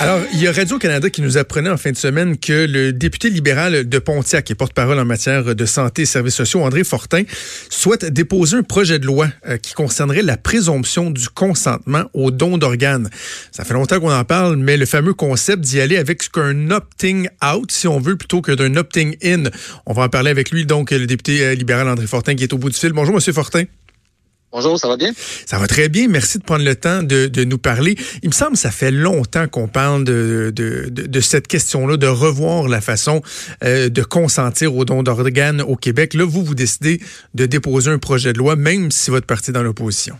Alors, il y a Radio-Canada qui nous apprenait en fin de semaine que le député libéral de Pontiac et porte-parole en matière de santé et services sociaux, André Fortin, souhaite déposer un projet de loi euh, qui concernerait la présomption du consentement au don d'organes. Ça fait longtemps qu'on en parle, mais le fameux concept d'y aller avec ce qu'un opting out, si on veut, plutôt que d'un opting in. On va en parler avec lui, donc, le député euh, libéral André Fortin qui est au bout du fil. Bonjour, Monsieur Fortin. Bonjour, ça va bien? Ça va très bien. Merci de prendre le temps de, nous parler. Il me semble que ça fait longtemps qu'on parle de, cette question-là, de revoir la façon euh, de consentir aux dons d'organes au Québec. Là, vous, vous décidez de déposer un projet de loi, même si votre parti est dans l'opposition.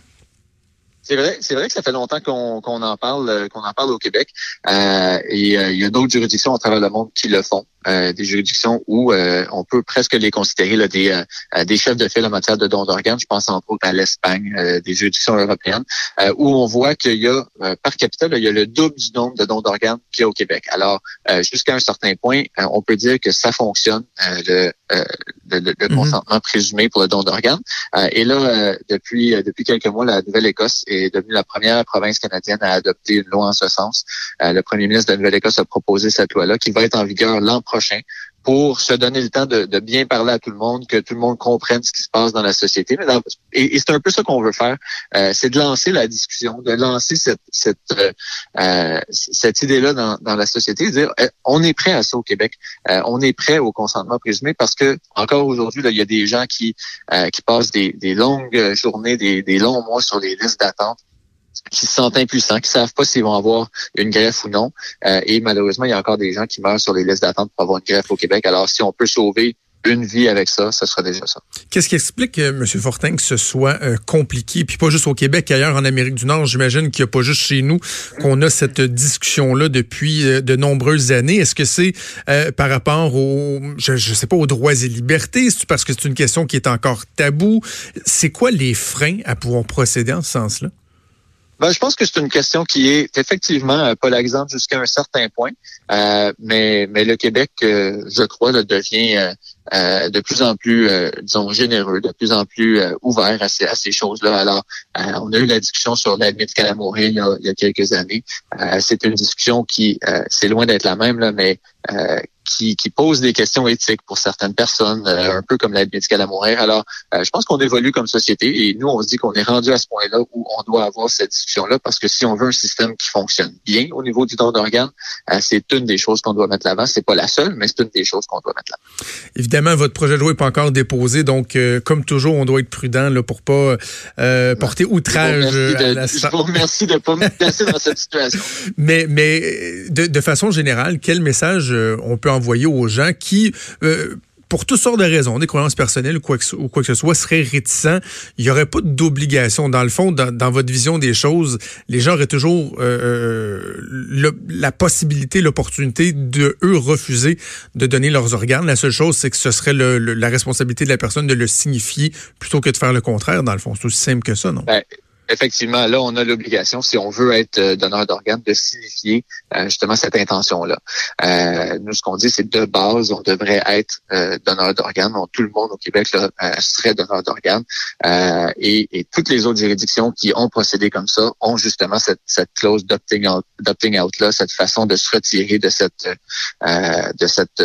C'est vrai, c'est vrai que ça fait longtemps qu'on en parle, euh, qu'on en parle au Québec. Euh, et euh, il y a d'autres juridictions à travers le monde qui le font. Euh, des juridictions où euh, on peut presque les considérer là, des, euh, des chefs de file en matière de dons d'organes. Je pense entre autres à l'Espagne, des juridictions européennes, où on voit qu'il y a, par capita, il y a le double du nombre de dons d'organes qu'il y a au Québec. Alors, jusqu'à un certain point, on peut dire que ça fonctionne, le, le, le, mhm. consentement présumé pour le don d'organes. et là, depuis, depuis quelques mois, la Nouvelle-Écosse est devenue la première province canadienne à adopter une loi en ce sens. le premier ministre de Nouvelle-Écosse a proposé cette loi-là qui va être en vigueur l'an prochain pour se donner le temps de, bien parler à tout le monde, que tout le monde comprenne ce qui se passe dans la société. et, c'est un peu ça qu'on veut faire, euh, c'est de lancer la discussion, de lancer cette cette, euh, euh, cette idée-là dans, dans, la société, de dire on est prêt à ça au Québec, on est prêt au consentement présumé parce que encore aujourd'hui, il y a des gens qui qui passent des, des longues journées, des, des longs mois sur les listes d'attente qui se sentent impuissants, qui savent pas s'ils vont avoir une greffe ou non. Euh, et malheureusement, il y a encore des gens qui meurent sur les listes d'attente pour avoir une greffe au Québec. Alors, si on peut sauver une vie avec ça, ce sera déjà ça. Qu'est-ce qui explique, euh, M. Fortin, que ce soit euh, compliqué, puis pas juste au Québec, ailleurs en Amérique du Nord, j'imagine qu'il n'y a pas juste chez nous qu'on a cette discussion-là depuis de nombreuses années. Est-ce que c'est par rapport aux, je, je sais pas, aux droits et libertés, parce que c'est une question qui est encore tabou? C'est quoi les freins à pouvoir procéder en ce sens-là? Ben, je pense que c'est une question qui est effectivement euh, polarisante jusqu'à un certain point, euh, mais, mais le Québec, euh, je crois, là, devient de plus en plus, disons, généreux, de plus en plus ouvert à ces, à ces choses-là. Alors, on a eu la discussion sur l'aide médicale à il y a, il y a quelques années. c'est une discussion qui, c'est loin d'être la même, là, mais qui, qui pose des questions éthiques pour certaines personnes, euh, un peu comme l'aide médicale à mourir. Alors, euh, je pense qu'on évolue comme société et nous, on se dit qu'on est rendu à ce point-là où on doit avoir cette discussion-là parce que si on veut un système qui fonctionne bien au niveau du don d'organes, euh, c'est une des choses qu'on doit mettre l'avant. C'est pas la seule, mais c'est une des choses qu'on doit mettre l'avant. Évidemment, votre projet de loi n'est pas encore déposé, donc comme toujours, on doit être prudent là, pour pas porter outrage à la Je vous remercie de pas me placer dans cette situation. Mais, mais de, de façon générale, quel message on peut envoyer aux gens qui euh, pour toutes sortes de raisons, des croyances personnelles ou quoi que, ou quoi que ce soit, seraient réticents. Il n'y aurait pas d'obligation. Dans le fond, dans, votre vision des choses, les gens auraient toujours euh, euh, la possibilité, l'opportunité de, eux, refuser de donner leurs organes. La seule chose, c'est que ce serait la responsabilité de la personne de le signifier plutôt que de faire le contraire, dans le fond. C'est aussi simple que ça, non? Ben, effectivement, là, on a l'obligation, si on veut être euh, donneur d'organes, de signifier euh, justement cette intention-là. Euh, nous, ce qu'on dit, c'est de base, on devrait être donneur d'organes. tout le monde au Québec là, serait donneur d'organes. Et, et, toutes les autres juridictions qui ont procédé comme ça ont justement cette, cette clause d'opting out, out là, cette façon de se retirer de cette de cette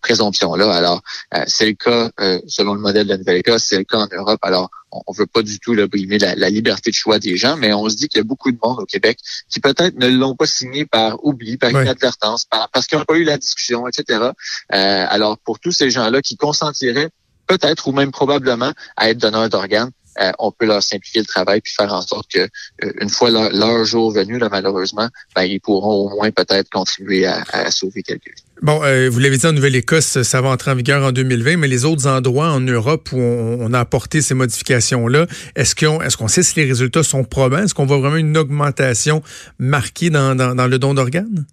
présomption-là. Alors, c'est le cas selon le modèle de la Nouvelle-Écosse, c'est le cas en Europe. Alors, on veut pas du tout là, brimer la, liberté de choix des gens, mais on se dit qu'il y a beaucoup de monde au Québec qui peut-être ne l'ont pas signé par oubli, par inadvertance, parce qu'ils n'ont pas eu la discussion, etc. Euh, alors, pour tous ces gens-là qui consentiraient peut-être ou même probablement à être donneurs d'organes, euh, on peut leur simplifier le travail puis faire en sorte que euh, une fois leur, jour venu, là, malheureusement, ben, ils pourront au moins peut-être contribuer à, à sauver quelques vies. Bon, euh, vous l'avez dit en Nouvelle-Écosse, ça va entrer en vigueur en 2020, mais les autres endroits en Europe où on, a apporté ces modifications-là, est-ce qu'on est qu'on sait si les résultats sont probants? Est-ce qu'on voit vraiment une augmentation marquée dans, dans, dans le don d'organes?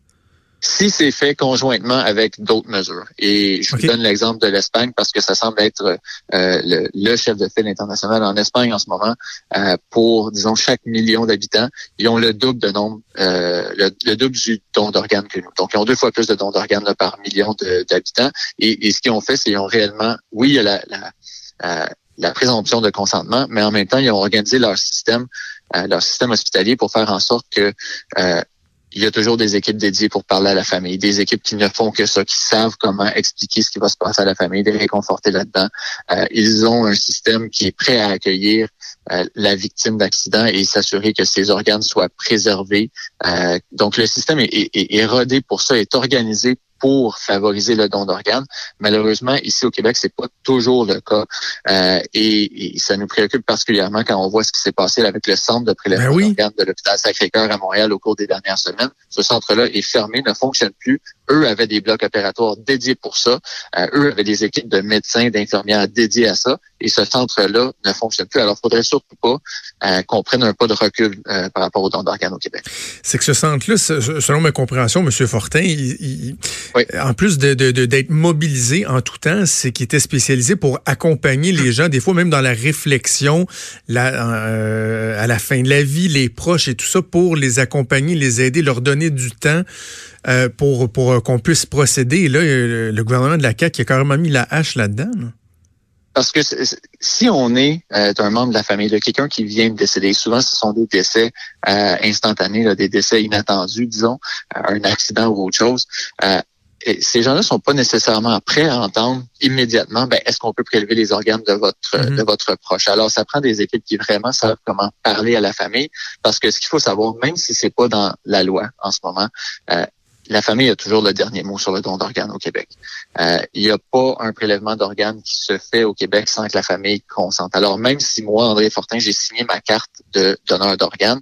Si c'est fait conjointement avec d'autres mesures. Et je vous donne l'exemple de l'Espagne parce que ça semble être euh, le, chef de file international en Espagne en ce moment. Euh, pour, disons, chaque million d'habitants, ils ont le double de nombre, euh, le, double du don d'organes que nous. Donc, ils ont deux fois plus de dons d'organes par million d'habitants. Et, ce qu'ils ont fait, c'est qu'ils ont réellement, oui, il y a la, la, la présomption de consentement, mais en même temps, ils ont organisé leur système, leur système hospitalier pour faire en sorte que il y a toujours des équipes dédiées pour parler à la famille, des équipes qui ne font que ça, qui savent comment expliquer ce qui va se passer à la famille, les réconforter là-dedans. Euh, ils ont un système qui est prêt à accueillir euh, la victime d'accident et s'assurer que ses organes soient préservés. Euh, donc le système est, est, est rodé pour ça, est organisé pour favoriser le don d'organes. Malheureusement, ici au Québec, c'est pas toujours le cas. Euh, et, ça nous préoccupe particulièrement quand on voit ce qui s'est passé avec le centre de prélèvement ben d'organes de l'hôpital Sacré-Cœur à Montréal au cours des dernières semaines. Ce centre-là est fermé, ne fonctionne plus. Eux avaient des blocs opératoires dédiés pour ça. Euh, eux avaient des équipes de médecins, d'infirmières dédiées à ça. Et ce centre-là ne fonctionne plus. Alors, il faudrait surtout pas euh, qu'on prenne un pas de recul euh, par rapport au don d'organes au Québec. C'est que ce centre-là, selon ma compréhension, M. Fortin, en plus d'être de, de, mobilisé en tout temps, c'est qu'il était spécialisé pour accompagner les gens, des fois même dans la réflexion, la, à la fin de la vie, les proches et tout ça, pour les accompagner, les aider, leur donner du temps. pour, pour qu'on puisse procéder. Et là, le gouvernement de la CAQ a carrément mis la hache là-dedans. là dedans parce que si on est euh, un membre de la famille, de quelqu'un qui vient de décéder, souvent ce sont des décès euh, instantanés, des décès inattendus, disons, euh, un accident ou autre chose. Et ces gens-là sont pas nécessairement prêts à entendre immédiatement ben, est-ce qu'on peut prélever les organes de votre mm-hmm. de votre proche? Alors ça prend des équipes qui vraiment savent comment parler à la famille parce que ce qu'il faut savoir même si c'est pas dans la loi en ce moment, la famille a toujours le dernier mot sur le don d'organes au Québec. Euh, il n'y a pas un prélèvement d'organes qui se fait au Québec sans que la famille consente. Alors même si moi, André Fortin, j'ai signé ma carte de donneur d'organes,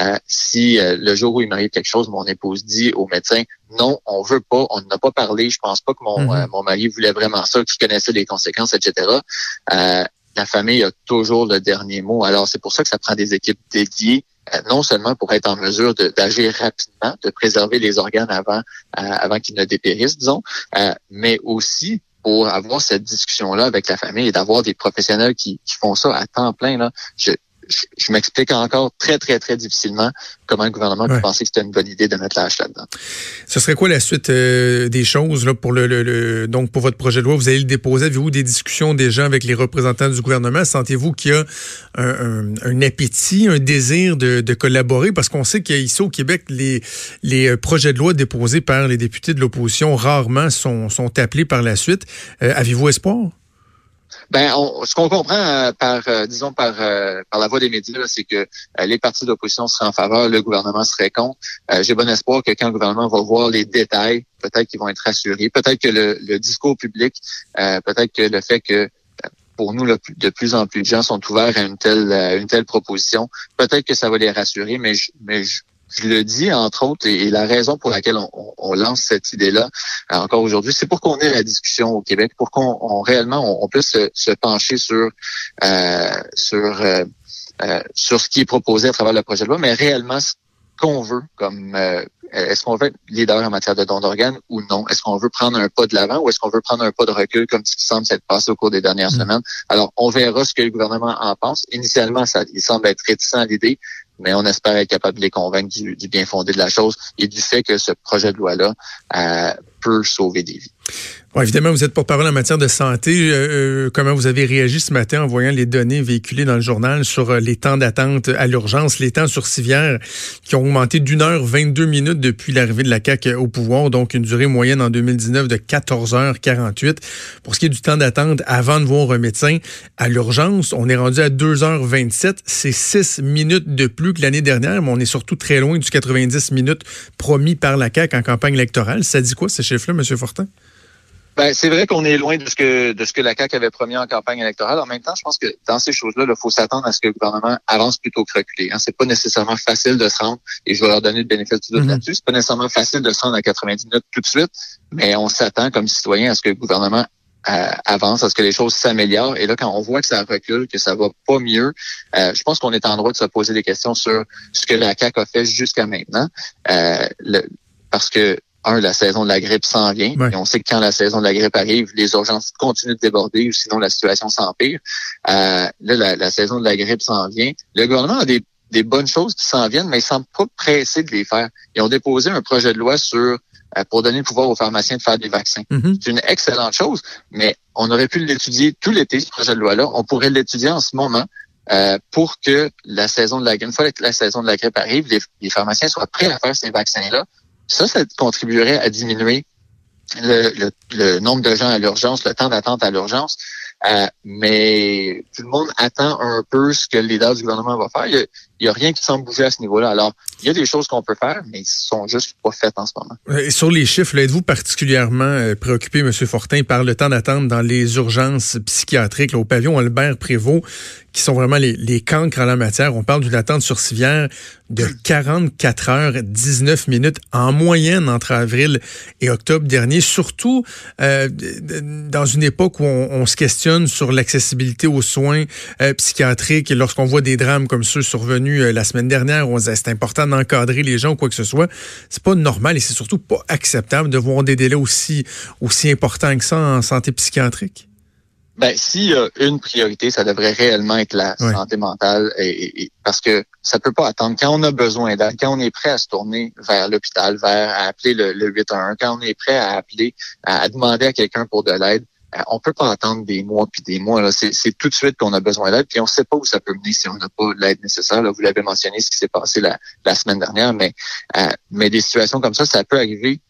euh, si euh, le jour où il m'arrive quelque chose, mon épouse dit au médecin non, on veut pas, on n'a pas parlé, je pense pas que mon, mm-hmm. mon mari voulait vraiment ça, qu'il connaissait les conséquences, etc. la famille a toujours le dernier mot. Alors c'est pour ça que ça prend des équipes dédiées euh, non seulement pour être en mesure d'agir rapidement, de préserver les organes avant, euh, avant qu'ils ne dépérissent, disons, euh, mais aussi pour avoir cette discussion-là avec la famille et d'avoir des professionnels qui, qui, font ça à temps plein. Là. Je, m'explique encore très, très, très difficilement comment le gouvernement peut penser que c'était une bonne idée de mettre la hache là-dedans. Ce serait quoi la suite euh, des choses là, pour le, donc pour votre projet de loi? Vous allez le déposer. Avez-vous des discussions déjà avec les représentants du gouvernement? Sentez-vous qu'il y a un, appétit, un désir de, collaborer? Parce qu'on sait qu'ici au Québec, les, les euh, projets de loi déposés par les députés de l'opposition rarement sont, sont appelés par la suite. Euh, avez-vous espoir? Ben, ce qu'on comprend euh, par, euh, disons par euh, par la voie des médias, c'est que les partis d'opposition seraient en faveur, le gouvernement serait contre. J'ai bon espoir que quand le gouvernement va voir les détails, peut-être qu'ils vont être rassurés, peut-être que le, discours public, peut-être que le fait que pour nous, de plus en plus de gens sont ouverts à une telle une telle proposition. Peut-être que ça va les rassurer, mais je, mais je, je le dis entre autres, et, la raison pour laquelle on, lance cette idée-là euh, encore aujourd'hui, c'est pour qu'on ait la discussion au Québec, pour qu'on réellement on, puisse se, pencher sur euh, sur euh, sur ce qui est proposé à travers le projet de loi, mais réellement ce qu'on veut comme est-ce qu'on veut être leader en matière de don d'organes ou non? Est-ce qu'on veut prendre un pas de l'avant ou est-ce qu'on veut prendre un pas de recul comme ce qui semble s'être passé au cours des dernières mm. semaines? Alors, on verra ce que le gouvernement en pense. Initialement, ça, il semble être réticent à l'idée, mais on espère être capable de les convaincre du, bien fondé de la chose et du fait que ce projet de loi-là euh, peut sauver des vies évidemment, vous êtes porte-parole en matière de santé. Euh, euh, comment vous avez réagi ce matin en voyant les données véhiculées dans le journal sur les temps d'attente à l'urgence, les temps sur civière qui ont augmenté d'une heure 22 minutes depuis l'arrivée de la CAQ au pouvoir, donc une durée moyenne en 2019 de 14 h 48. Pour ce qui est du temps d'attente avant de voir un médecin à l'urgence, on est rendu à 2 h 27. C'est 6 minutes de plus que l'année dernière, mais on est surtout très loin du 90 minutes promis par la CAQ en campagne électorale. Ça dit quoi ces chiffres-là, M. Fortin? Ben, c'est vrai qu'on est loin de ce que de ce que la CAQ avait promis en campagne électorale. En même temps, je pense que dans ces choses-là, il faut s'attendre à ce que le gouvernement avance plutôt que reculer. Hein. C'est pas nécessairement facile de se rendre, et je vais leur donner le bénéfice du doute mm-hmm. là-dessus. C'est pas nécessairement facile de se rendre à 90 minutes tout de suite, mais on s'attend comme citoyen à ce que le gouvernement avance, à ce que les choses s'améliorent. Et là, quand on voit que ça recule, que ça va pas mieux, euh, je pense qu'on est en droit de se poser des questions sur ce que la CAQ a fait jusqu'à maintenant. Euh, le, parce que un, la saison de la grippe s'en vient. Ouais. Et on sait que quand la saison de la grippe arrive, les urgences continuent de déborder ou sinon la situation s'empire. Euh, là, la, la saison de la grippe s'en vient. Le gouvernement a des, des bonnes choses qui s'en viennent, mais il semble pas pressé de les faire. Ils ont déposé un projet de loi sur euh, pour donner le pouvoir aux pharmaciens de faire des vaccins. Mhm. C'est une excellente chose, mais on aurait pu l'étudier tout l'été, ce projet de loi-là. On pourrait l'étudier en ce moment euh, pour que la saison de la grippe, une fois que la saison de la grippe arrive, les, les pharmaciens soient prêts à faire ces vaccins-là. Ça, ça contribuerait à diminuer le, le- le nombre de gens à l'urgence, le temps d'attente à l'urgence. Euh, mais tout le monde attend un peu ce que le leader du gouvernement va faire. Il y a, il y a rien qui semble bouger à ce niveau-là. Alors, il y a des choses qu'on peut faire, mais ils sont juste pas faites en ce moment. Et sur les chiffres, êtes-vous particulièrement euh, préoccupé, M. Fortin, par le temps d'attente dans les urgences psychiatriques, au pavillon Albert Prévost, qui sont vraiment les, les cancres en la matière? On parle d'une attente sur civière de 44 heures 19 minutes en moyenne entre avril et octobre dernier, surtout euh, dans une époque où on, se questionne sur l'accessibilité aux soins euh, psychiatriques et lorsqu'on voit des drames comme ceux survenus euh, la semaine dernière, où on disait c'est important d'encadrer les gens ou quoi que ce soit, c'est pas normal et c'est surtout pas acceptable de voir des délais aussi aussi importants que ça en santé psychiatrique. Ben, s'il y a une priorité, ça devrait réellement être la santé mentale, et, et- et- parce que ça peut pas attendre. Quand on a besoin d'aide, quand on est prêt à se tourner vers l'hôpital, vers à appeler le, le 811, quand on est prêt à appeler, à, à demander à quelqu'un pour de l'aide, euh, on peut pas attendre des mois puis des mois. là. C'est, tout de suite qu'on a besoin d'aide, puis on sait pas où ça peut mener si on n'a pas l'aide nécessaire. Vous l'avez mentionné, ce qui s'est passé la, la semaine dernière, mais euh, mais des situations comme ça, ça peut arriver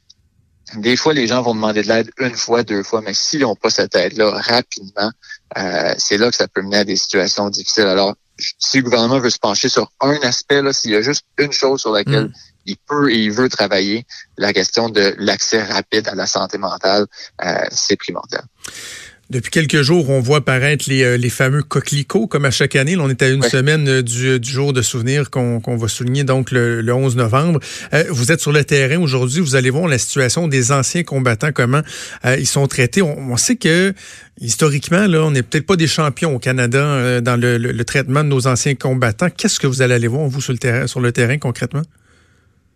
des fois, les gens vont demander de l'aide une fois, deux fois, mais s'ils n'ont pas cette aide-là rapidement, euh, c'est là que ça peut mener à des situations difficiles. Alors, si le gouvernement veut se pencher sur un aspect, là, s'il y a juste une chose sur laquelle Mm. Il peut et il veut travailler, la question de l'accès rapide à la santé mentale, euh, c'est primordial. Depuis quelques jours, on voit apparaître les, euh, les fameux coquelicots, comme à chaque année. Là, on est à une semaine euh, du, du jour de souvenir qu'on qu'on va souligner donc le, le 11 novembre. Euh, vous êtes sur le terrain aujourd'hui. Vous allez voir la situation des anciens combattants, comment euh, ils sont traités. On, on sait que historiquement, là, on n'est peut-être pas des champions au Canada euh, dans le, le- le traitement de nos anciens combattants. Qu'est-ce que vous allez aller voir, vous, sur le terrain, sur le terrain concrètement?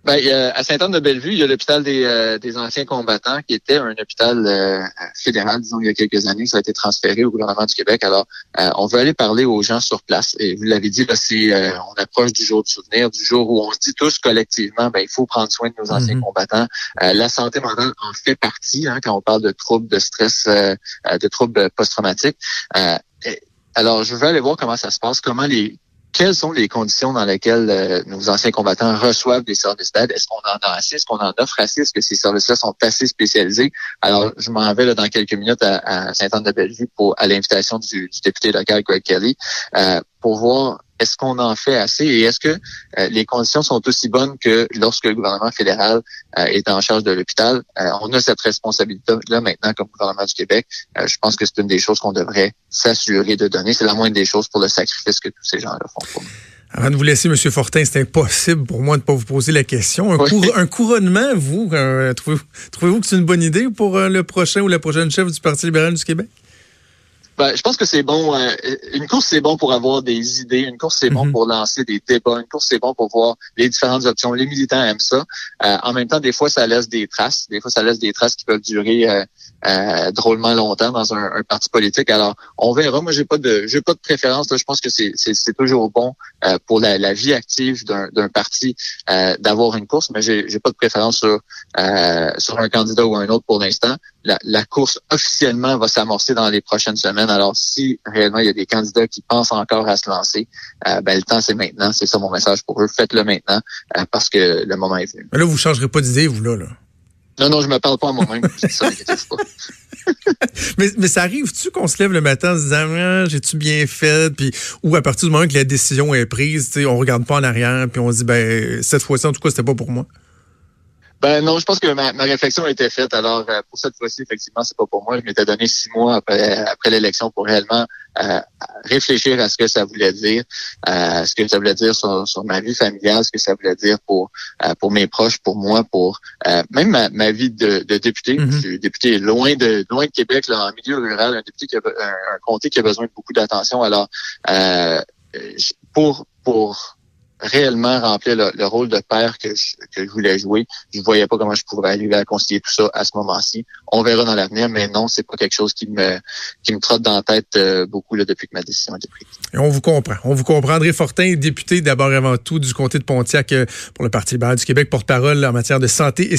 Ben, a- à Sainte-Anne-de-Bellevue, il y a l'hôpital des, euh, des anciens combattants qui était un hôpital euh, fédéral, disons, il y a quelques années. Ça a été transféré au gouvernement du Québec. Alors, euh, on veut aller parler aux gens sur place. Et vous l'avez dit, là, c'est, euh, on approche du jour du souvenir, du jour où on se dit tous collectivement, ben, il faut prendre soin de nos anciens Mhm. combattants. Euh, la santé mentale en fait partie, hein, quand on parle de troubles de stress, euh, euh, de troubles post-traumatiques. Euh, alors, je veux aller voir comment ça se passe, comment les quelles sont les conditions dans lesquelles euh, nos anciens combattants reçoivent des services d'aide? Est-ce qu'on en a assez? Est-ce qu'on en offre assez? Est-ce que ces services-là sont assez spécialisés? Alors, je m'en vais là, dans quelques minutes à, à Sainte-Anne-de-Bellevue pour à l'invitation du, du député local Greg Kelly euh, pour voir est-ce qu'on en fait assez et est-ce que euh, les conditions sont aussi bonnes que lorsque le gouvernement fédéral euh, est en charge de l'hôpital? Euh, on a cette responsabilité-là maintenant comme gouvernement du Québec. Euh, je pense que c'est une des choses qu'on devrait s'assurer de donner. C'est la moindre des choses pour le sacrifice que tous ces gens-là font pour nous. Avant de vous laisser, M. Fortin, c'est impossible pour moi de ne pas vous poser la question. Un, Oui. cour- un couronnement, vous, trouvez- trouvez-vous que c'est une bonne idée pour le prochain ou la prochaine chef du Parti libéral du Québec? Ben, je pense que c'est bon. euh, une course, c'est bon pour avoir des idées. Une course, c'est bon Mhm. pour lancer des débats. Une course, c'est bon pour voir les différentes options. Les militants aiment ça. Euh, en même temps, des fois, ça laisse des traces. Des fois, ça laisse des traces qui peuvent durer euh, euh, drôlement longtemps dans un, un parti politique. Alors, on verra. Moi, j'ai pas de, j'ai pas de préférence. Là. Je pense que c'est, toujours bon euh, pour la, la vie active d'un, parti euh, d'avoir une course, mais j'ai, j'ai pas de préférence sur euh, sur un candidat ou un autre pour l'instant. La, la course officiellement va s'amorcer dans les prochaines semaines. Alors, si réellement il y a des candidats qui pensent encore à se lancer, euh, ben le temps c'est maintenant. C'est ça mon message pour eux. Faites-le maintenant euh, parce que le moment est venu. Mais là, vous ne changerez pas d'idée, vous, là. là. Non, non, je me parle pas à moi-même. Mais, mais ça arrive-tu qu'on se lève le matin en se disant ah, j'ai-tu bien fait? Puis ou à partir du moment que la décision est prise, tu sais, on regarde pas en arrière puis on se dit ben cette fois-ci en tout cas c'était pas pour moi. Ben non, je pense que ma, ma réflexion a été faite. Alors euh, pour cette fois-ci, effectivement, c'est pas pour moi. Je m'étais donné six mois après, après l'élection pour réellement euh, réfléchir à ce que ça voulait dire, euh, ce que ça voulait dire sur, sur ma vie familiale, ce que ça voulait dire pour euh, pour mes proches, pour moi, pour euh, même ma, ma vie de, de député. Mhm. Je suis député loin de loin de Québec, là, en milieu rural, un député qui a un, un comté qui a besoin de beaucoup d'attention. Alors euh, pour pour réellement remplir le, le rôle de père que je, que je voulais jouer. Je voyais pas comment je pourrais arriver à concilier tout ça à ce moment-ci. On verra dans l'avenir, mais non, c'est pas quelque chose qui me qui me trotte dans la tête euh, beaucoup là, depuis que ma décision a été prise. Et on vous comprend. On vous comprend. André Fortin, député d'abord avant tout du comté de Pontiac euh, pour le Parti libéral du Québec, porte-parole en matière de santé et